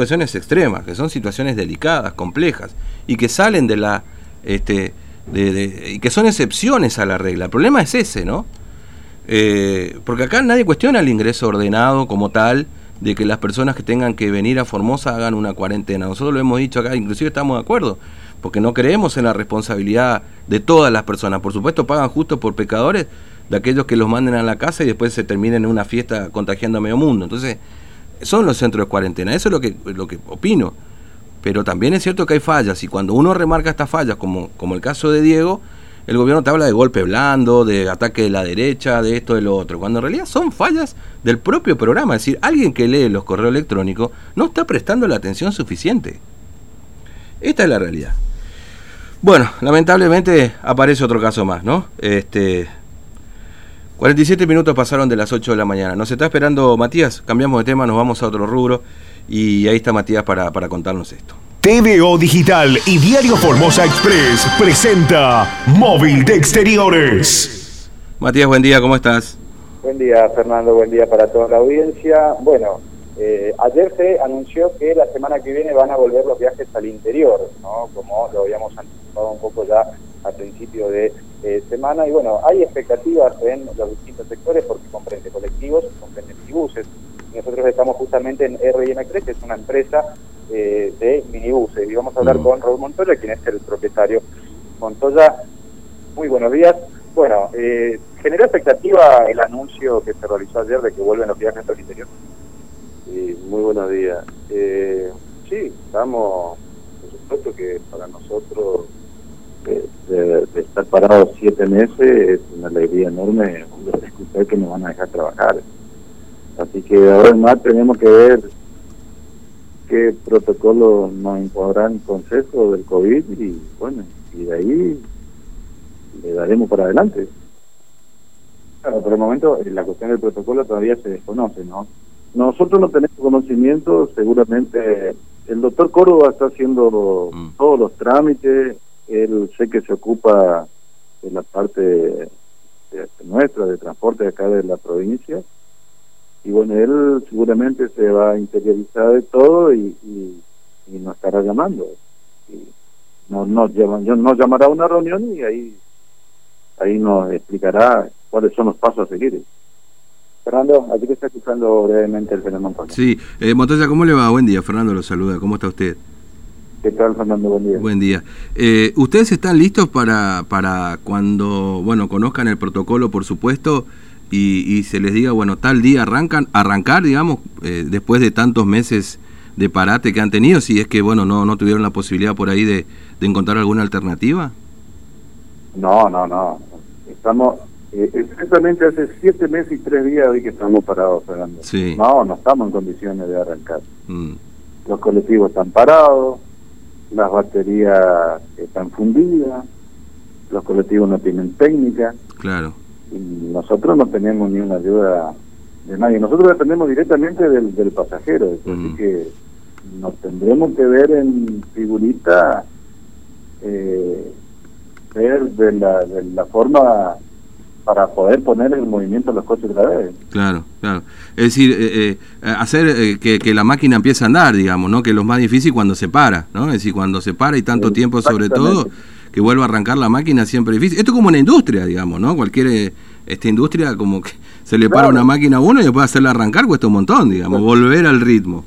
situaciones extremas, que son situaciones delicadas, complejas, y que salen de la, este, de, y que son excepciones a la regla. El problema es ese, ¿no? Eh, porque acá nadie cuestiona el ingreso ordenado como tal, de que las personas que tengan que venir a Formosa hagan una cuarentena. Nosotros lo hemos dicho acá, inclusive estamos de acuerdo, porque no creemos en la responsabilidad de todas las personas. Por supuesto, pagan justo por pecadores de aquellos que los manden a la casa y después se terminen en una fiesta contagiando a medio mundo. Entonces, son los centros de cuarentena, eso es lo que, lo que opino. Pero también es cierto que hay fallas y cuando uno remarca estas fallas, como, como el caso de Diego, el gobierno te habla de golpe blando, de ataque de la derecha, de esto, de lo otro, cuando en realidad son fallas del propio programa. Es decir, alguien que lee los correos electrónicos no está prestando la atención suficiente. Esta es la realidad. Bueno, lamentablemente aparece otro caso más, ¿no? Este, 47 minutos pasaron de las 8 de la mañana. Nos está esperando Matías, cambiamos de tema, nos vamos a otro rubro y ahí está Matías para, para contarnos esto. TVO Digital y Diario Formosa Express presenta Móvil de Exteriores. Matías, buen día, ¿cómo estás? Buen día, Fernando, buen día para toda la audiencia. Bueno, eh, ayer se anunció que la semana que viene van a volver los viajes al interior, ¿no? Como lo habíamos anticipado un poco ya al principio de eh, semana. Y bueno, hay expectativas en los distintos sectores porque comprende colectivos, comprende minibuses. Nosotros estamos justamente en R&M3, que es una empresa eh, de minibuses. Y vamos a hablar con Raúl Montoya, quien es el propietario. Montoya, muy buenos días. Bueno, eh, ¿generó expectativa el anuncio que se realizó ayer de que vuelven los viajes al interior? Sí, muy buenos días. Eh, sí, estamos, por supuesto que para nosotros de, estar parados siete meses es una alegría enorme escuchar que nos van a dejar trabajar. Así que ahora más tenemos que ver qué protocolo nos impondrán el Consejo del COVID y bueno, y de ahí le daremos para adelante. Claro, por el momento la cuestión del protocolo todavía se desconoce, ¿no? Nosotros no tenemos conocimiento, seguramente el doctor Córdoba está haciendo mm. todos los trámites, él sé que se ocupa de la parte nuestra, de transporte acá de la provincia, y bueno, él seguramente se va a interiorizar de todo y, y, nos estará llamando. Y nos, nos, nos llamará a una reunión y ahí, ahí nos explicará cuáles son los pasos a seguir. Fernando, aquí te está escuchando brevemente el fenómeno. Sí, eh, Montoya, ¿cómo le va? Buen día, Fernando lo saluda, ¿cómo está usted? ¿Qué tal, Fernando? Buen día. Buen día. Eh, ¿Ustedes están listos para, para cuando, bueno, conozcan el protocolo, por supuesto, y, se les diga, bueno, tal día arrancan, arrancar, digamos, eh, después de tantos meses de parate que han tenido, si es que, bueno, no, no tuvieron la posibilidad por ahí de, de encontrar alguna alternativa? No, no, no. Estamos, eh, exactamente hace siete meses y tres días hoy que estamos parados, Fernando. Sí. No, no estamos en condiciones de arrancar. Mm. Los colectivos están parados, las baterías están fundidas, los colectivos no tienen técnica. Claro. Y nosotros no tenemos ni una ayuda de nadie. Nosotros dependemos directamente del, del pasajero. Así que nos tendremos que ver en figurita, eh, ver de la, de la forma para poder poner en movimiento los coches otra vez. Claro, claro. Es decir, eh, eh, hacer eh, que, que, la máquina empiece a andar, digamos, ¿no? Que es lo más difícil cuando se para, ¿no? Es decir, cuando se para y tanto tiempo sobre todo, que vuelva a arrancar la máquina siempre es difícil. Esto es como una industria, digamos, ¿no? Cualquier esta industria como que se le para una máquina a uno y después hacerla arrancar cuesta un montón, digamos, volver al ritmo.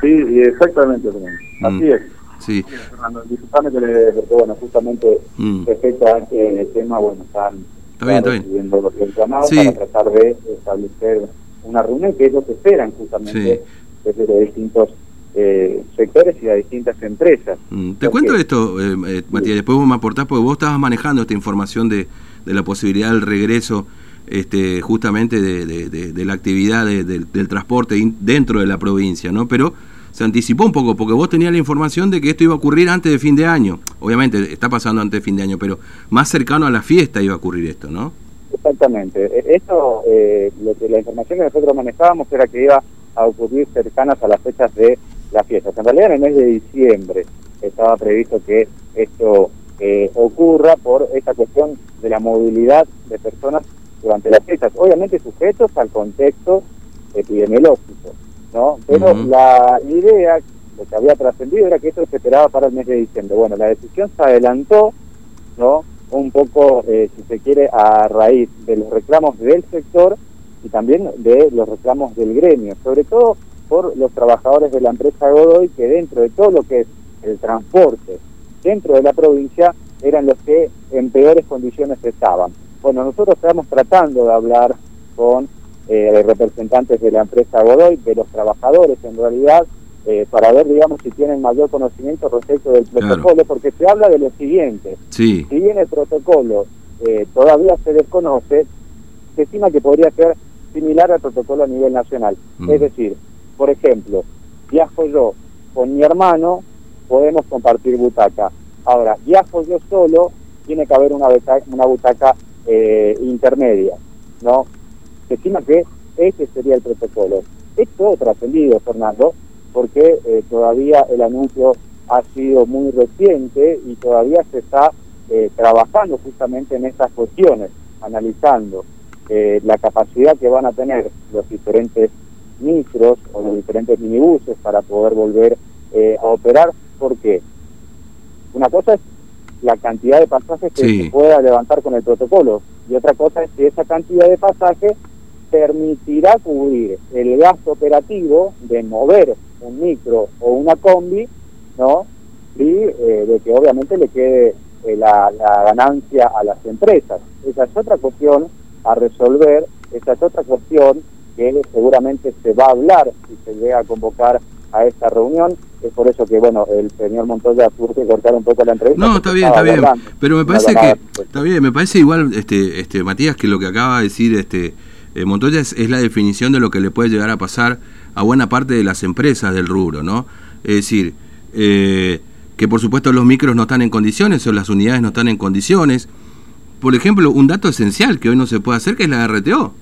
Sí, exactamente, mm. así es. Sí. Fernando, disculpame que le, porque, bueno, justamente mm. respecto a este tema, bueno, están está bien, está bien. los sí. para tratar de establecer una reunión que que esperan justamente desde los distintos eh, sectores y las distintas empresas. Mm. Te cuento esto, eh, eh, Matías, después vos me aportás, porque vos estabas manejando esta información de, de la posibilidad del regreso este, justamente de, de, de la actividad del transporte dentro de la provincia, ¿no? Pero se anticipó un poco, porque vos tenías la información de que esto iba a ocurrir antes de fin de año. Obviamente está pasando antes de fin de año, pero más cercano a la fiesta iba a ocurrir esto, ¿no? Exactamente. E, esto, eh, lo que, la información que nosotros manejábamos era que iba a ocurrir cercanas a las fechas de las fiestas. En realidad en el mes de diciembre estaba previsto que esto eh, ocurra por esta cuestión de la movilidad de personas durante las fiestas, obviamente sujetos al contexto epidemiológico. ¿No? Pero la idea, lo que había trascendido era que esto se esperaba para el mes de diciembre. Bueno, la decisión se adelantó, ¿no? Un poco, eh, si se quiere, a raíz de los reclamos del sector y también de los reclamos del gremio, sobre todo por los trabajadores de la empresa Godoy, que dentro de todo lo que es el transporte dentro de la provincia eran los que en peores condiciones estaban. Bueno, nosotros estamos tratando de hablar con eh, representantes de la empresa Godoy, de los trabajadores en realidad, eh, para ver, digamos, si tienen mayor conocimiento respecto del Claro. protocolo, porque se habla de lo siguiente, Sí, si bien el protocolo eh, todavía se desconoce, se estima que podría ser similar al protocolo a nivel nacional. Mm. Es decir, por ejemplo, viajo yo con mi hermano, podemos compartir butaca. Ahora, viajo yo solo, tiene que haber una, beta- una butaca eh, intermedia, ¿no? Se estima que ese sería el protocolo. Esto trascendido, Fernando, porque eh, todavía el anuncio ha sido muy reciente y todavía se está eh, trabajando justamente en estas cuestiones, analizando eh, la capacidad que van a tener los diferentes micros o los diferentes minibuses para poder volver eh, a operar. ¿Por qué? Una cosa es la cantidad de pasajes que Sí. se pueda levantar con el protocolo y otra cosa es que esa cantidad de pasajes permitirá cubrir el gasto operativo de mover un micro o una combi, ¿no? Y eh, de que obviamente le quede eh, la, la ganancia a las empresas. Esa es otra cuestión a resolver, esa es otra cuestión que seguramente se va a hablar si se llega a convocar a esta reunión. Es por eso que, bueno, el señor Montoya tuvo que cortar un poco la entrevista. No, está bien, está bien. hablando. Pero me parece que pues. está bien, me parece igual, este, este, Matías, que lo que acaba de decir, este, eh, Montoya es, es la definición de lo que le puede llegar a pasar a buena parte de las empresas del rubro, ¿no? Es decir, eh, que por supuesto los micros no están en condiciones o las unidades no están en condiciones. Por ejemplo, un dato esencial que hoy no se puede hacer, que es la RTO.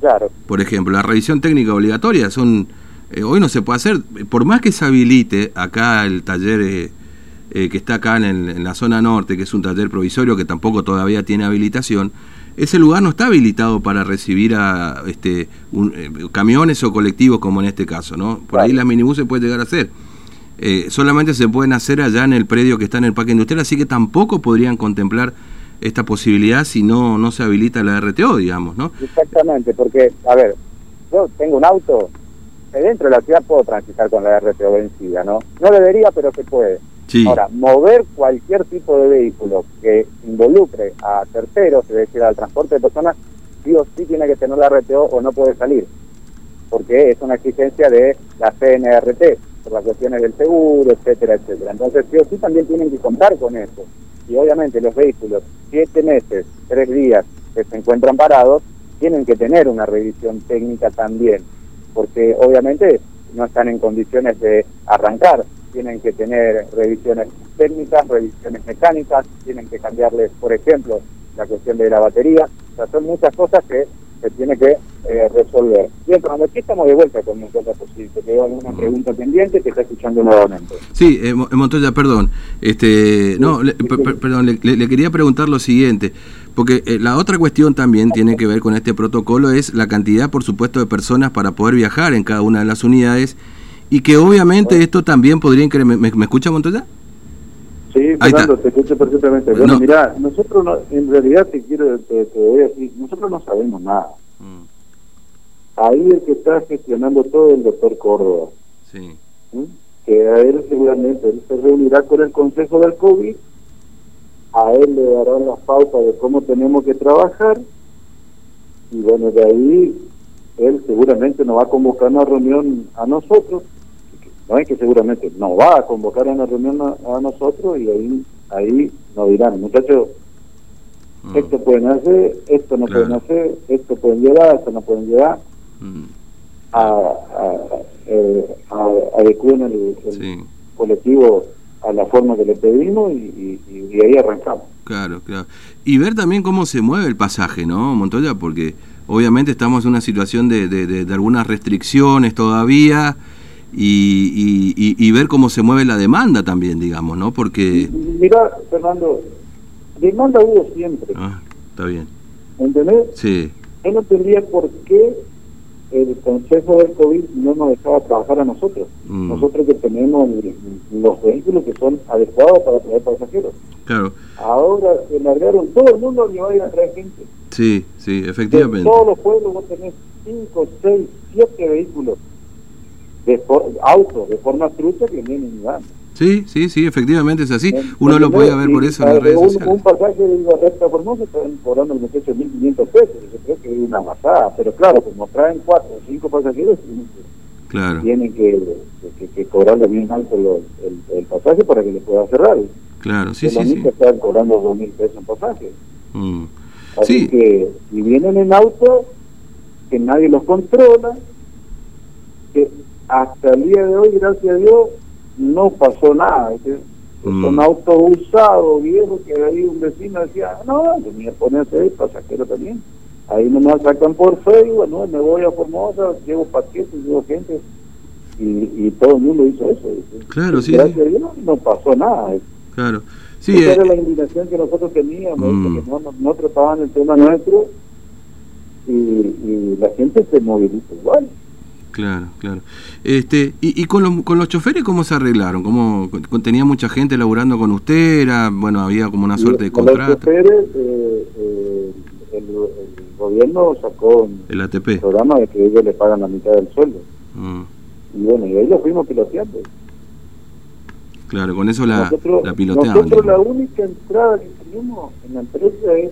Claro, Por ejemplo, la revisión técnica obligatoria son eh, hoy no se puede hacer. Por más que se habilite acá el taller que está acá en, el- en la zona norte, que es un taller provisorio que tampoco todavía tiene habilitación, ese lugar no está habilitado para recibir a este un- eh, camiones o colectivos como en este caso, ¿no? Por ahí las minibuses puede llegar a ser. Eh, solamente se pueden hacer allá en el predio que está en el parque industrial, así que tampoco podrían contemplar esta posibilidad si no, no se habilita la RTO, digamos, ¿no? exactamente, porque, a ver, yo tengo un auto, eh, dentro de la ciudad puedo transitar con la RTO vencida, ¿no? No debería, pero se puede. Ahora, mover cualquier tipo de vehículo que involucre a terceros, es decir, al transporte de personas, sí o sí tiene que tener la RTO o no puede salir, porque es una exigencia de la CNRT, por las cuestiones del seguro, etcétera, etcétera. Entonces, sí o sí también tienen que contar con eso. Y obviamente los vehículos, siete meses, tres días que se encuentran parados, tienen que tener una revisión técnica también, porque obviamente no están en condiciones de arrancar, tienen que tener revisiones técnicas, revisiones mecánicas, tienen que cambiarles, por ejemplo, la cuestión de la batería, o sea, son muchas cosas que se tiene que eh, resolver. Bien, cuando aquí estamos de vuelta con nosotros, si te quedó alguna pregunta pendiente, te está escuchando nuevamente. Sí, eh, Mo- Montoya, perdón. Este, no, le, per- perdón, le quería preguntar lo siguiente, porque eh, la otra cuestión también tiene que ver con este protocolo es la cantidad, por supuesto, de personas para poder viajar en cada una de las unidades y que obviamente esto también podría incrementar. ¿Me, me escucha Montoya? Sí, Fernando, te escucho perfectamente. Bueno, No. mira, nosotros no, en realidad te quiero, te, te voy a decir, nosotros no sabemos nada. Ahí el que está gestionando todo es el doctor Córdoba, Sí. ¿sí? que a él seguramente él se reunirá con el Consejo del COVID, a él le darán las pautas de cómo tenemos que trabajar, y bueno, de ahí él seguramente nos va a convocar una reunión a nosotros, no es que seguramente nos va a convocar a una reunión a, a nosotros y ahí ahí nos dirán, muchachos, Mm, esto pueden hacer, esto no Claro. pueden hacer, esto pueden llevar, esto no pueden llevar, mm, a, a, eh, a- el, el Sí, colectivo a la forma que le pedimos y, y, y de ahí arrancamos. claro, claro. Y ver también cómo se mueve el pasaje, ¿no, Montoya? Porque obviamente estamos en una situación de, de, de- de algunas restricciones todavía y, y, ver cómo se mueve la demanda también, digamos, ¿no? Porque... Mira, Fernando, demanda hubo siempre, Ah, está bien. ¿entendés? Sí, Él no tendría por qué el consejo del COVID no nos dejaba trabajar a nosotros. Mm. Nosotros que tenemos los vehículos que son adecuados para traer pasajeros. Claro. Ahora se largaron todo el mundo que va a ir a traer gente. Sí, sí, efectivamente. todos los pueblos vos tenés 5, 6, 7 vehículos, de autos de forma trucha que vienen y van. Sí, sí, sí, efectivamente es así. ¿Me Uno lo puede ver por eso en las redes un, sociales. Un pasaje de la recta Formosa están cobrando el muchacho 1.500 pesos. Yo creo que es una masada. Pero claro, como traen 4 o 5 pasajeros, tienen que, Claro, tienen que, que, que cobrarle bien alto lo- el, el pasaje para que le pueda cerrar. claro, sí, Los sí, sí. mismos están cobrando 2.000 pesos en pasaje. Mm. Así Sí. que si vienen en auto, que nadie los controla, que hasta el día de hoy, gracias a Dios, no pasó nada. ¿sí? Mm. Son autos usados, viejos, que ahí un vecino decía, no, yo me voy a poner a hacer pasajero también. Ahí nomás sacan por Facebook, no, me voy a Formosa, llevo paquetes, llevo gente. Y, y todo el mundo hizo eso. ¿sí? Claro, sí, Gracias sí. a Dios no pasó nada. Claro. Sí, Esa eh, era la indignación que nosotros teníamos, Mm. porque no, no, no trataban el tema nuestro y, y la gente se moviliza igual. Claro, claro. Este, y, y con los con los choferes cómo se arreglaron? ¿Cómo con- tenía mucha gente laburando con usted? Era, bueno, había como una suerte de Y con contrato. Los choferes, eh, eh, el, el gobierno sacó un El ATP. programa de que ellos le pagan la mitad del sueldo. Mm, Y bueno, y ahí lo fuimos piloteando. claro, con eso la, nosotros, la piloteaban. nosotros la única entrada que tenemos en la empresa es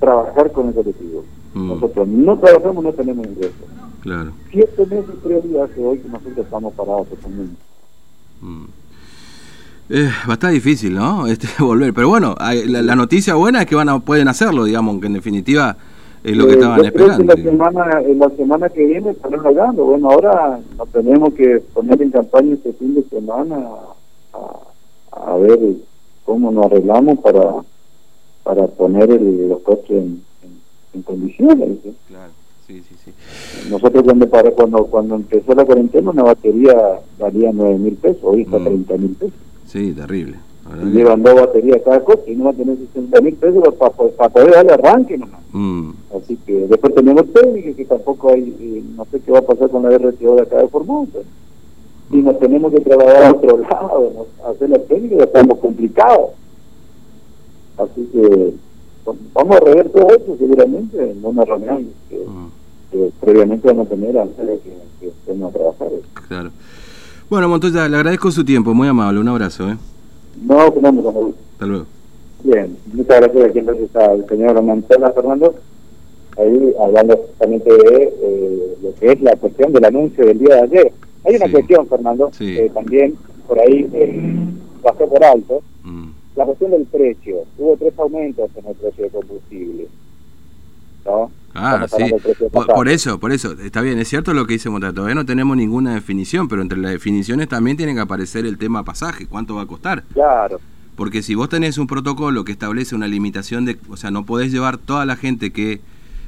trabajar con el colectivo. Mm, Nosotros no trabajamos, no tenemos ingresos. Claro. Siete meses, tres días hace hoy que nosotros estamos parados totalmente. Mm. Eh, va a estar difícil, ¿no? Este, volver. Pero bueno, la, la noticia buena es que van a, pueden hacerlo, digamos, que en definitiva es lo que Eh, estaban yo creo esperando. que la semana, en la semana que viene estarán logrando. Bueno, ahora nos tenemos que poner en campaña este fin de semana a, a ver cómo nos arreglamos para para poner el- los coches en, en- en condiciones. ¿sí? Claro, sí, sí, sí. Nosotros cuando para, cuando cuando empezó la cuarentena una batería valía nueve mil pesos, hoy está Mm. 30 mil pesos. Sí, terrible. Y llevan dos baterías cada coche y no va a tener 60 mil pesos para poder darle arranque nomás. Mm, Así que después tenemos técnicos que tampoco hay, eh, no sé qué va a pasar con la RTO de acá de Formosa. Y nos tenemos que trabajar a otro lado, ¿no? hacer la técnica, estamos complicados. Así que vamos a rever todo eso seguramente en una reunión que, mm, que previamente vamos a tener antes de que, que estemos a trabajar. claro. Bueno, Montoya, le agradezco su tiempo, muy amable, un abrazo, ¿eh? No, como... Hasta luego. Bien, muchas gracias aquí entonces al señor Montela Fernando, ahí hablando justamente de eh, lo que es la cuestión del anuncio del día de ayer. Hay una Sí. cuestión, Fernando, Sí. que también por ahí eh, pasó por alto, Mm, la cuestión del precio. Hubo tres aumentos en el precio de combustible. ¿no? Ah, sí. Por, eso, por eso. Está bien, es cierto lo que dice Montoya. Todavía no tenemos ninguna definición, pero entre las definiciones también tiene que aparecer el tema pasaje. ¿Cuánto va a costar? Claro, Porque si vos tenés un protocolo que establece una limitación de, o sea, no podés llevar toda la gente que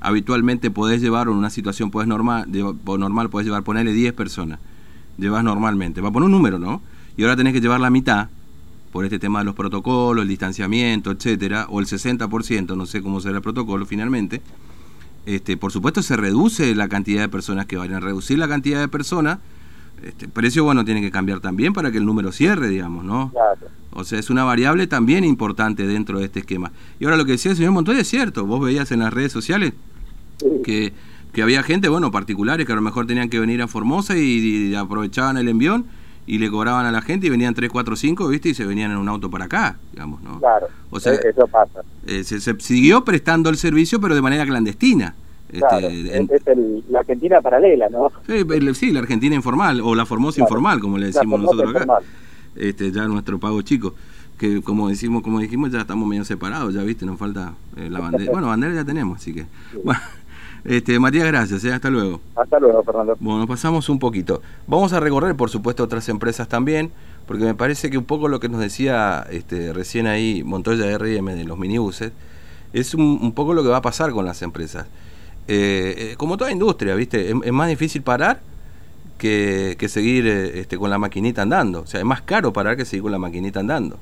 habitualmente podés llevar o en una situación podés normal, normal podés llevar, ponerle 10 personas, llevas normalmente, va a poner un número, ¿no? Y ahora tenés que llevar la mitad por este tema de los protocolos, el distanciamiento, etcétera, o el 60%, no sé cómo será el protocolo finalmente. Este, por supuesto se reduce la cantidad de personas que vayan a reducir la cantidad de personas. Este, el precio bueno tiene que cambiar también para que el número cierre, digamos, ¿no? claro. O sea, es una variable también importante dentro de este esquema. Y ahora lo que decía el señor Montoya es cierto. Vos veías en las redes sociales Sí. que, que había gente, bueno, particulares que a lo mejor tenían que venir a Formosa y, y aprovechaban el envión y le cobraban a la gente y venían 3, 4, 5, ¿viste? Y se venían en un auto para acá, digamos, ¿no? Claro, O sea, eso pasa. Eh, se, se siguió prestando el servicio, pero de manera clandestina. Este, Claro, en- es el- la Argentina paralela, ¿no? sí, el- sí, la Argentina informal o la Formosa Claro. informal, como le decimos nosotros acá. informal. este ya nuestro pago chico que como decimos como dijimos ya estamos medio separados ya viste nos falta eh, la bandera bueno bandera ya tenemos así que bueno este Matías gracias eh, hasta luego Hasta luego, Fernando. bueno nos pasamos un poquito vamos a recorrer por supuesto otras empresas también porque me parece que un poco lo que nos decía este recién ahí Montoya RM de los minibuses es un, un poco lo que va a pasar con las empresas Eh, eh, como toda industria viste es, es más difícil parar que, que seguir este, con la maquinita andando. O sea, es más caro parar que seguir con la maquinita andando.